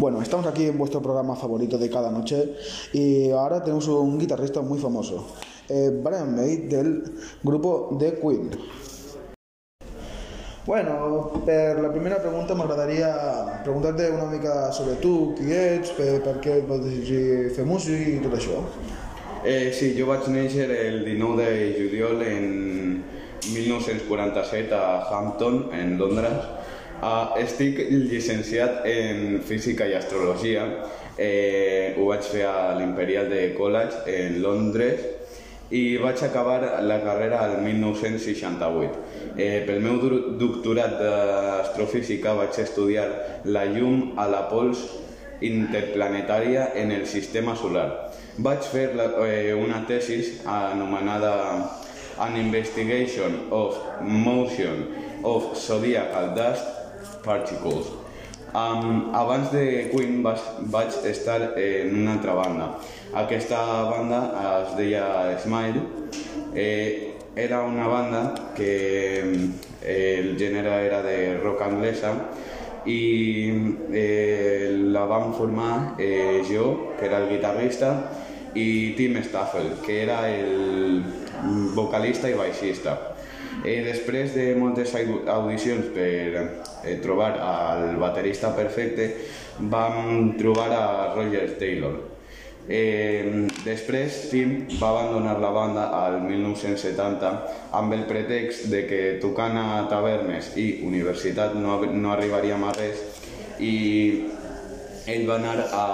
Bueno, estamos aquí en vuestro programa favorito de cada noche y ahora tenemos un guitarrista muy famoso, eh, Brian May del grupo The Queen. Bueno, per la primera pregunta m'agradaria preguntar-te una mica sobre tu, qui ets, per, per què et vas decidir fer músic i tot. Eh, sí, jo vaig néixer el 19 de juliol en 1947 a Hampton, en Londres. Uh, estic llicenciat en Física i Astrologia. Eh, ho vaig fer a l'Imperial de College en Londres i vaig acabar la carrera el 1968. Eh, pel meu doctorat d'astrofísica vaig estudiar la llum a la pols interplanetària en el sistema solar. Vaig fer la, eh, una tesis anomenada An Investigation of Motion of Zodiacal Dust Particles. Um, abans de Queen vaig, vaig estar en una altra banda. Aquesta banda es deia Smile. Eh, era una banda que eh, el gènere era de rock anglesa i eh, la vam formar eh, jo, que era el guitarrista, i Tim Staffel, que era el vocalista i baixista. Eh, després de moltes audicions per eh, trobar el baterista perfecte, vam trobar a Roger Taylor. Eh, després, Tim va abandonar la banda al 1970 amb el pretext de que tocant a tavernes i universitat no, no arribaríem a res i ell va anar a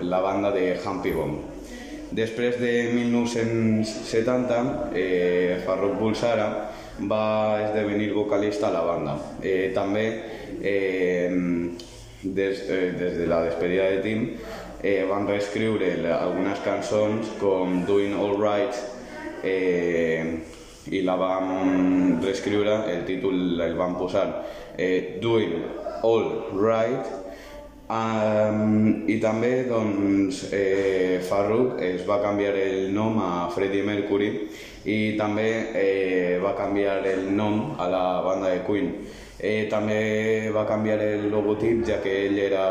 la banda de Humpy Bomb. Després de 1970, eh, Farrokh Bulsara va esdevenir vocalista a la banda. Eh, també, eh, des, eh, des de la despedida de Tim, eh, van reescriure algunes cançons com Doing All Right eh, i la vam reescriure, el títol el van posar eh, Doing All Right Um, I també doncs, eh, Farrokh es va canviar el nom a Freddie Mercury i també eh, va canviar el nom a la banda de Queen. Eh, també va canviar el logotip ja que ell era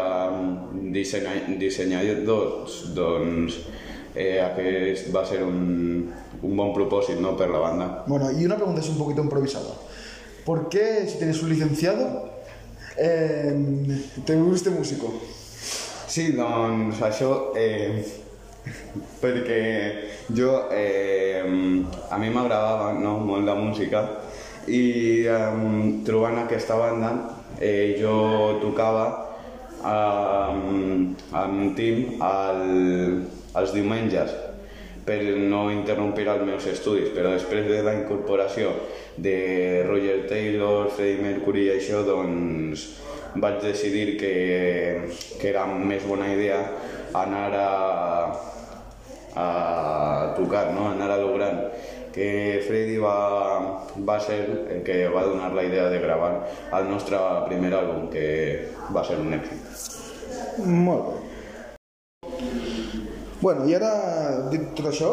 dissenya dissenyador, doncs, doncs eh, aquest va ser un, un bon propòsit ¿no? per la banda. Bueno, y una pregunta es un poquito improvisada. ¿Por qué, si tienes un licenciado, eh, te gusta músico? Sí, doncs això... Eh, perquè jo, eh, a mi m'agradava no, molt la música i eh, trobant aquesta banda eh, jo tocava eh, amb Tim al, els diumenges per no interrompir els meus estudis, però després de la incorporació de Roger Taylor, Freddie Mercury i això, doncs vaig decidir que, que era més bona idea anar a, a tocar, no? anar a lo gran que Freddy va, va ser el que va donar la idea de gravar el nostre primer àlbum, que va ser un èxit. Molt bé. Bueno, i ara, dit tot això,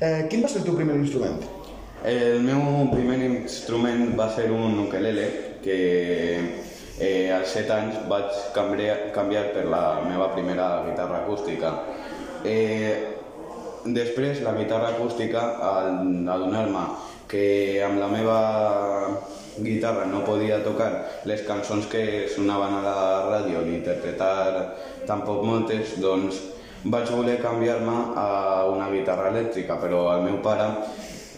eh, quin va ser el teu primer instrument? El meu primer instrument va ser un ukelele que eh, als 7 anys vaig canviar, canviar per la meva primera guitarra acústica. Eh, després, la guitarra acústica, al adonar-me que amb la meva guitarra no podia tocar les cançons que sonaven a la ràdio ni interpretar tampoc moltes, doncs vaig voler canviar-me a una guitarra elèctrica, però el meu pare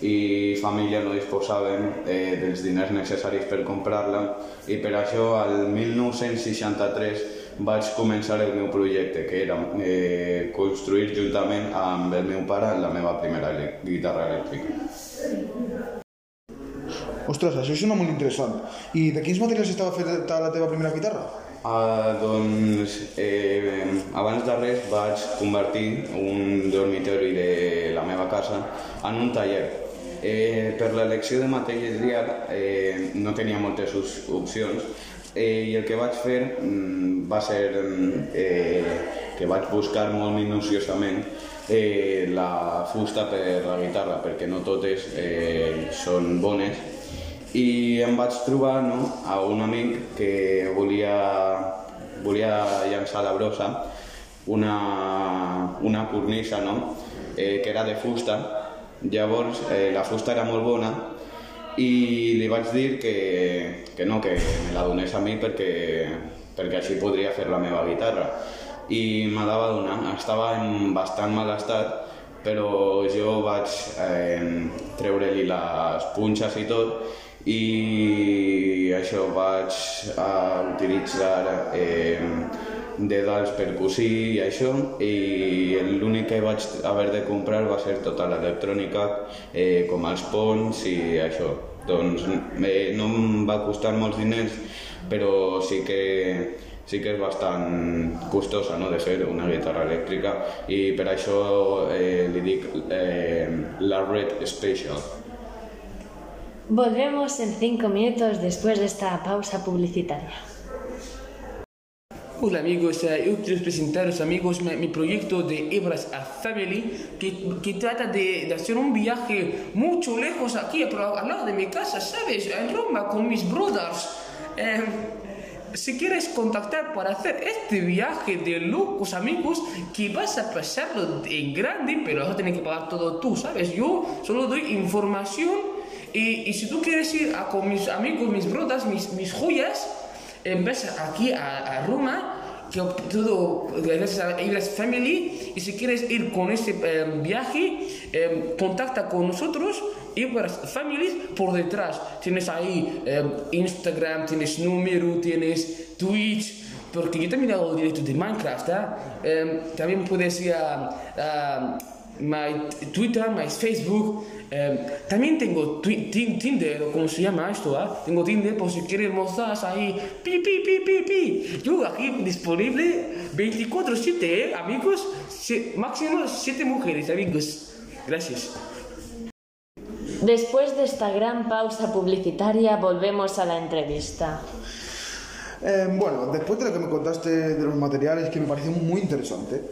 i família no disposaven eh, dels diners necessaris per comprar-la i per això al 1963 vaig començar el meu projecte, que era eh, construir juntament amb el meu pare la meva primera guitarra elèctrica. Ostres, això sona molt interessant. I de quins materials estava feta la teva primera guitarra? Uh, doncs, eh, abans de res vaig convertir un dormitori de la meva casa en un taller. Eh, per l'elecció de material eh, no tenia moltes opcions eh, i el que vaig fer mm, va ser eh, que vaig buscar molt minuciosament eh, la fusta per la guitarra perquè no totes eh, són bones i em vaig trobar no, a un amic que volia volia llançar la brossa, una, una cornisa, no?, eh, que era de fusta. Llavors, eh, la fusta era molt bona i li vaig dir que, que no, que me la donés a mi perquè, perquè així podria fer la meva guitarra. I me la va donar. Estava en bastant mal estat, però jo vaig eh, treure-li les punxes i tot i això vaig a utilitzar eh, dedals per cosir i això i l'únic que vaig haver de comprar va ser tota l'electrònica eh, com els ponts i això doncs eh, no em va costar molts diners però sí que sí que és bastant costosa no, de fer una guitarra elèctrica i per això eh, li dic eh, la Red Special. Volvemos en cinco minutos después de esta pausa publicitaria. Hola amigos, eh, yo quiero presentaros amigos mi, proyecto de Ebras a Family que, que trata de, de hacer un viaje mucho lejos aquí, pero al lado de mi casa, ¿sabes? En Roma con mis brothers. Eh, si quieres contactar para hacer este viaje de locos amigos que vas a pasarlo en grande, pero vas a tener que pagar todo tú, ¿sabes? Yo solo doy información y, y si tú quieres ir a, con mis amigos, mis brothers, mis, mis joyas, en vez aquí a, a Roma, que todo gracias a Ibras Family, y si quieres ir con este eh, viaje, eh, contacta con nosotros, Ibras Family, por detrás. Tienes ahí eh, Instagram, tienes número, tienes Twitch, porque yo también hago directos de Minecraft, ¿eh? también puedes ir a, a my Twitter, my Facebook. Eh, también tengo Tinder, o como se llama esto, ¿ah? Tengo Tinder por si quieres mozas ahí. Pi, pi, pi, pi, pi. Yo aquí disponible 24-7, ¿eh? Amigos, Se- máximo 7 mujeres, amigos. Gracias. Después de esta gran pausa publicitaria, volvemos a la entrevista. Eh, bueno, después de lo que me contaste de los materiales, que me pareció muy interesante,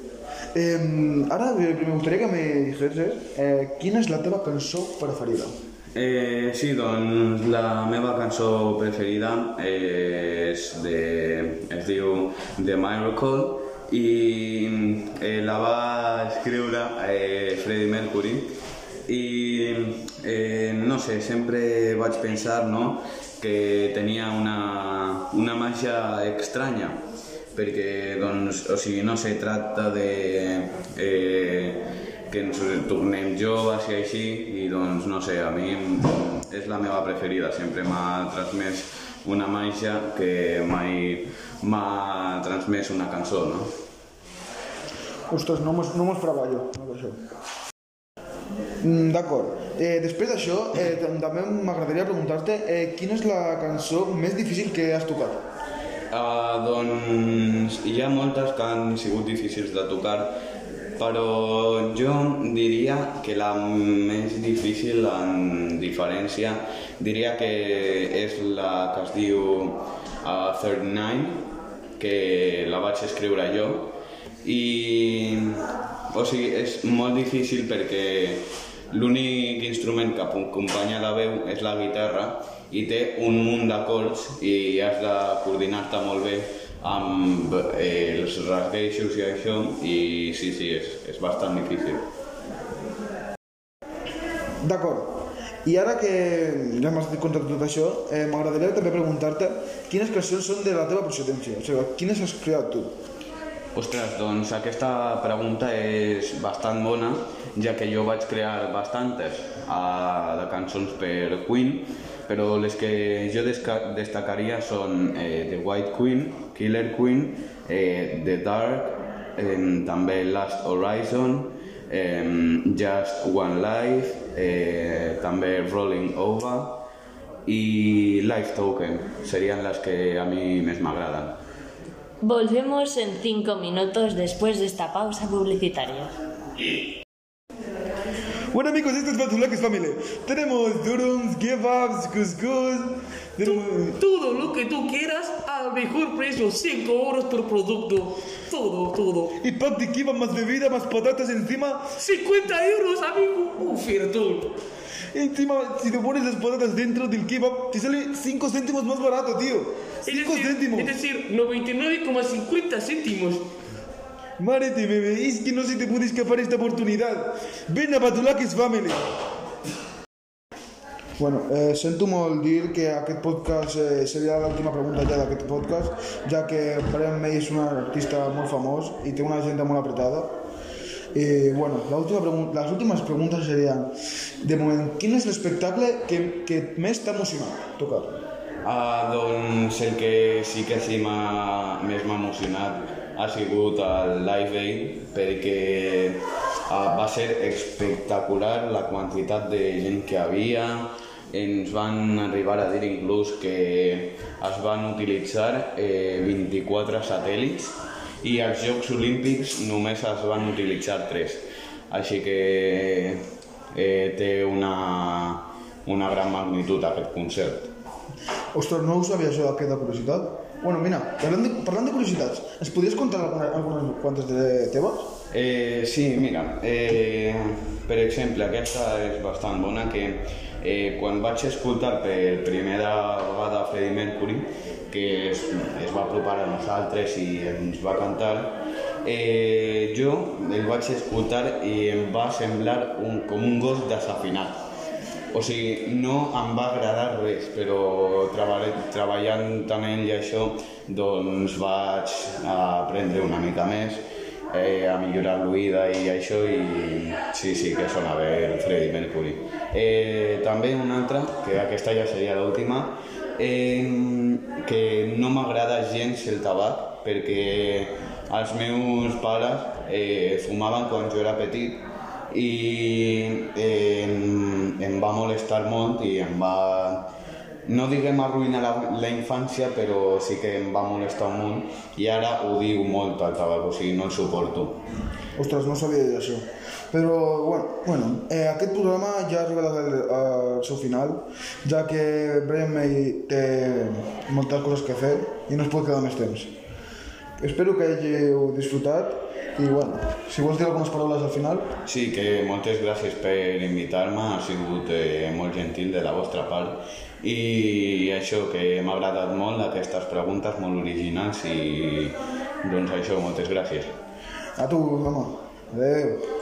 eh, ahora me gustaría que me dijeses eh, quina és la teva cançó preferida. Eh, sí, doncs la meva cançó preferida és de, es diu The Miracle i eh, la va escriure eh, Freddie Mercury i eh, no sé, sempre vaig pensar no, que tenia una, una màgia estranya perquè doncs, o sigui, no se tracta de eh, que ens tornem joves i així i doncs no sé, a mi és la meva preferida, sempre m'ha transmès una màgia que mai m'ha transmès una cançó, no? Ostres, no m'ho no m'ho esperava jo, no, això. Mm, D'acord. Eh, després d'això, eh, tam- també m'agradaria preguntar-te eh, quina és la cançó més difícil que has tocat? Uh, doncs hi ha moltes que han sigut difícils de tocar, però jo diria que la més difícil en diferència diria que és la que es diu uh, 39, que la vaig escriure jo, i o sigui, és molt difícil perquè l'únic instrument que acompanya la veu és la guitarra i té un munt d'acords i has de coordinar-te molt bé amb eh, els rasgueixos i això i sí, sí, és, és bastant difícil. D'acord. I ara que ja m'has contat tot això, eh, m'agradaria també preguntar-te quines cançons són de la teva procedència, o sigui, quines has creat tu? Ostres, doncs aquesta pregunta és bastant bona, ja que jo vaig crear bastantes uh, de cançons per Queen, però les que jo destacaria són eh, The White Queen, Killer Queen, eh, The Dark, eh, també Last Horizon, eh, Just One Life, eh, també Rolling Over i Life Token, serien les que a mi més m'agraden. Volvemos en cinco minutos después de esta pausa publicitaria. Bueno amigos, esto es Fatulax Family. Tenemos durums, kebabs, couscous, Dime- Todo lo que tú quieras al mejor precio, 5 euros por producto. Todo, todo. Y pack de kebab más bebida, más patatas encima. 50 euros, amigo. Ofertón. Encima, si te pones las patatas dentro del kebab, te sale 5 céntimos más barato, tío. Es 5 decir, céntimos. es decir, 99,50 céntimos. Márete, bebé, es que no se te puede escapar esta oportunidad. Ven a Batulakis Family. Bueno, eh, sento molt dir que aquest podcast eh, seria l'última pregunta ja d'aquest podcast, ja que Brian May és un artista molt famós i té una agenda molt apretada. I, bueno, l'última pregun- les últimes preguntes serien, de moment, quin és l'espectacle que, que més t'ha emocionat tocar? Ah, doncs el que sí que sí més m'ha emocionat ha sigut el Live Aid perquè ah, va ser espectacular la quantitat de gent que havia ens van arribar a dir inclús que es van utilitzar eh, 24 satèl·lits i als Jocs Olímpics només es van utilitzar 3 així que eh, té una, una gran magnitud aquest concert Ostres, no ho sabia això d'aquesta curiositat? Bueno, mira, parlant de, parlant de curiositats, ens podries contar alguna, algunes quantes de teves? Eh, sí, mira, eh, per exemple, aquesta és bastant bona, que eh, quan vaig escoltar per primera vegada Freddie Mercury, que es, es va apropar a nosaltres i ens va cantar, eh, jo el vaig escoltar i em va semblar un, com un gos desafinat. O sigui, no em va agradar res, però treball, treballant amb ell i això, doncs vaig aprendre una mica més, eh, a millorar l'oïda i això, i sí, sí, que sona bé el Freddie Mercury. Eh, també una altra, que aquesta ja seria l'última, eh, que no m'agrada gens el tabac, perquè els meus pares eh, fumaven quan jo era petit i eh, em, em va molestar molt i em va no diguem arruïnar la, la infància però sí que em va molestar un munt i ara ho diu molt al tabac, o sigui, no el suporto Ostres, no sabia dir això. Però, bueno, bueno eh, aquest programa ja ha arribat al, al seu final, ja que Brian May té moltes coses que fer i no es pot quedar més temps. Espero que hàgiu disfrutat i, bueno, si vols dir algunes paraules al final... Sí, que moltes gràcies per invitar-me, ha sigut eh, molt gentil de la vostra part i això, que m'ha agradat molt aquestes preguntes molt originals i doncs això, moltes gràcies. A tu, home. Adéu.